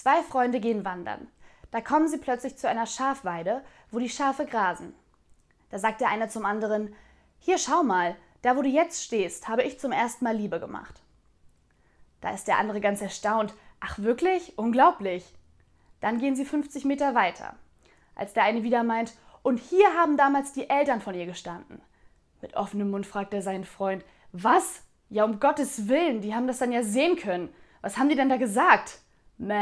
Zwei Freunde gehen wandern. Da kommen sie plötzlich zu einer Schafweide, wo die Schafe grasen. Da sagt der eine zum anderen: Hier, schau mal, da wo du jetzt stehst, habe ich zum ersten Mal Liebe gemacht. Da ist der andere ganz erstaunt. Ach wirklich? Unglaublich. Dann gehen sie 50 Meter weiter. Als der eine wieder meint, und hier haben damals die Eltern von ihr gestanden. Mit offenem Mund fragt er seinen Freund, was? Ja, um Gottes Willen, die haben das dann ja sehen können. Was haben die denn da gesagt? 咩